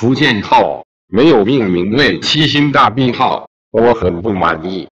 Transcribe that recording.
福建号没有命名为七星大病号我很不满意。